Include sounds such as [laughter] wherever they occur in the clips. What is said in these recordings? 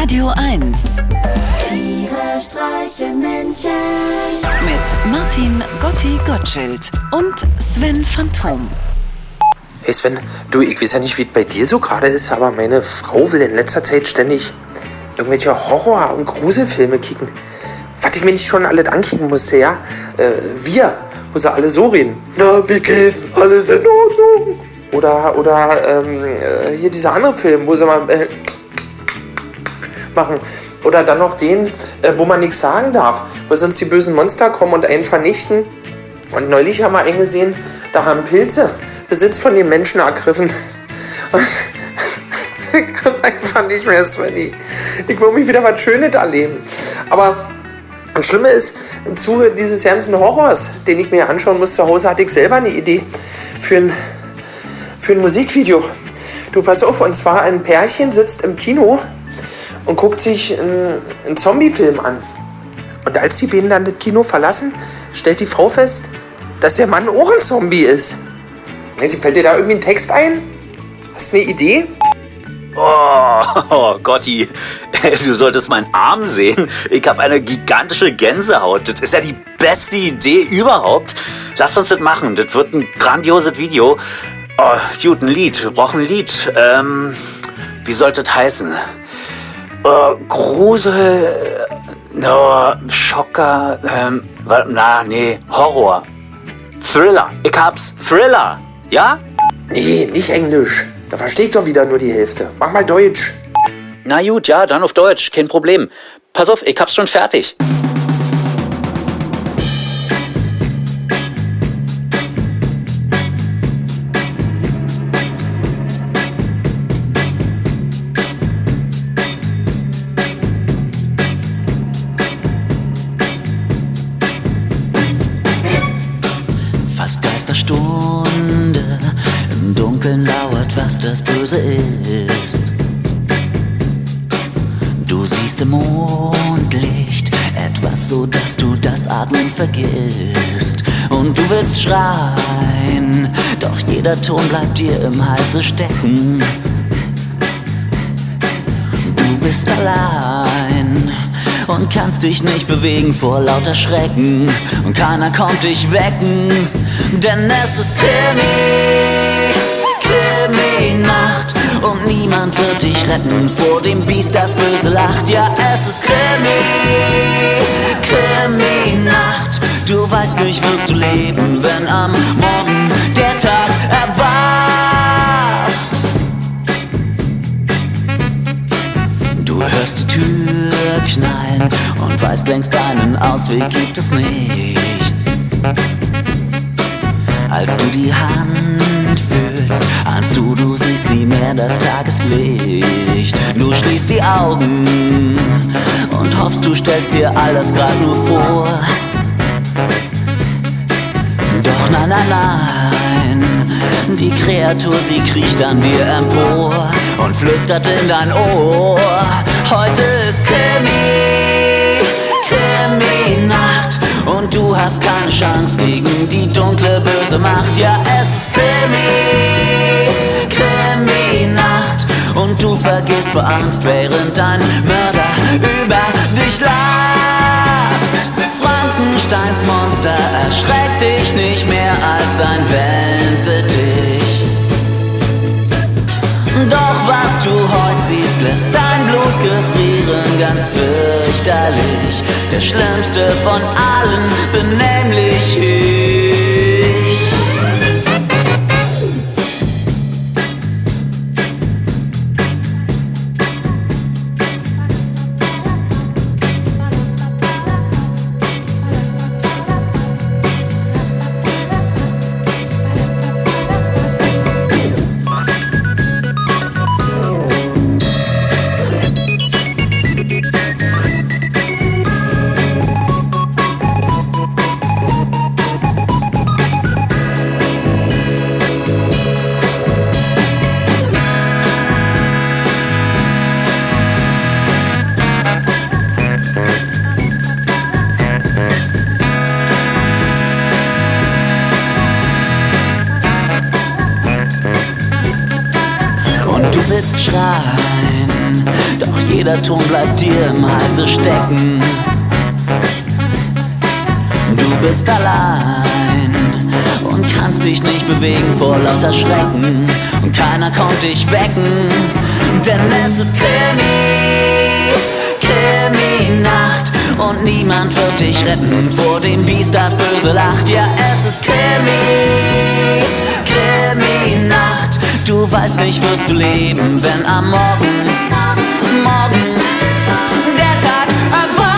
Radio 1 Tiere streichen Menschen. mit Martin Gotti Gottschild und Sven Phantom. Hey Sven, du, ich weiß ja nicht, wie es bei dir so gerade ist, aber meine Frau will in letzter Zeit ständig irgendwelche Horror- und Gruselfilme kicken. Was ich mir nicht schon alles ankicken musste, ja? Äh, wir, wo sie alle so reden. Na, wie geht's? Alles in Ordnung? Oder, oder, ähm, äh, hier dieser andere Film, wo sie mal, äh, machen. Oder dann noch den, äh, wo man nichts sagen darf, wo sonst die bösen Monster kommen und einen vernichten. Und neulich haben wir einen gesehen, da haben Pilze Besitz von den Menschen ergriffen. [laughs] Ich kann einfach nicht mehr, Svenny. Ich will mich wieder was Schönes erleben. Aber das Schlimme ist, im Zuge dieses ganzen Horrors, den ich mir anschauen muss zu Hause, hatte ich selber eine Idee für ein, für ein Musikvideo. Du, pass auf, und zwar ein Pärchen sitzt im Kino und guckt sich einen, einen Zombie-Film an. Und als die beiden dann das Kino verlassen, stellt die Frau fest, dass der Mann auch ein Zombie ist. Fällt dir da irgendwie ein Text ein? Hast du eine Idee? Oh, oh [laughs] Gotti, du solltest meinen Arm sehen. Ich habe eine gigantische Gänsehaut. Das ist ja die beste Idee überhaupt. Lass uns das machen. Das wird ein grandioses Video. Oh, gut, ein Lied. Wir brauchen ein Lied. Ähm, wie sollte das heißen? Oh, Grusel. No, Schocker. Ähm, na, nee, Horror. Thriller. Ich hab's. Thriller. Ja? Nee, nicht Englisch. Da verstehe ich doch wieder nur die Hälfte. Mach mal Deutsch. Na gut, ja, dann auf Deutsch, kein Problem. Pass auf, ich hab's schon fertig. Geisterstunde, im Dunkeln lauert, was das Böse ist. Du siehst im Mondlicht etwas, so dass du das Atmen vergisst. Und du willst schreien, doch jeder Ton bleibt dir im Halse stecken. Du bist allein und kannst dich nicht bewegen vor lauter Schrecken. Und keiner kommt dich wecken, denn es ist Krimi, Krimi-Nacht. Und niemand wird dich retten vor dem Biest, das böse lacht. Ja, es ist Krimi, Krimi-Nacht. Du weißt nicht, wirst du leben, wenn am Morgen der Tag erwacht. Du hörst die Tür knallen und weißt längst einen Ausweg gibt es nicht. Als du die Hand fühlst, ahnst du, du siehst nie mehr das Tageslicht. Du schließt die Augen und hoffst, du stellst dir all das grad nur vor. Doch nein, nein, nein, die Kreatur, sie kriecht an dir empor und flüstert in dein Ohr. Heute ist Krimi, hast keine Chance gegen die dunkle, böse Macht. Ja, es ist Krimi, Krimi-Nacht und du vergisst vor Angst, während dein Mörder über dich lacht. Frankensteins Monster erschreckt dich nicht mehr als ein Wellensittich. Doch was du heute siehst, lässt dein Blut gefrieren, ganz fürchterlich. Der schlimmste von allen, benehmlich ich. Jeder Ton bleibt dir im Halse stecken. Du bist allein und kannst dich nicht bewegen vor lauter Schrecken. Und keiner kommt dich wecken, denn es ist Krimi, Krimi-Nacht. Und niemand wird dich retten vor dem Biest, das böse lacht. Ja, es ist Krimi. Du weißt nicht, wirst du leben, wenn am Morgen, morgen der Tag erwacht.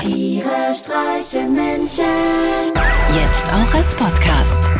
Tiere streichen Menschen. Jetzt auch als Podcast.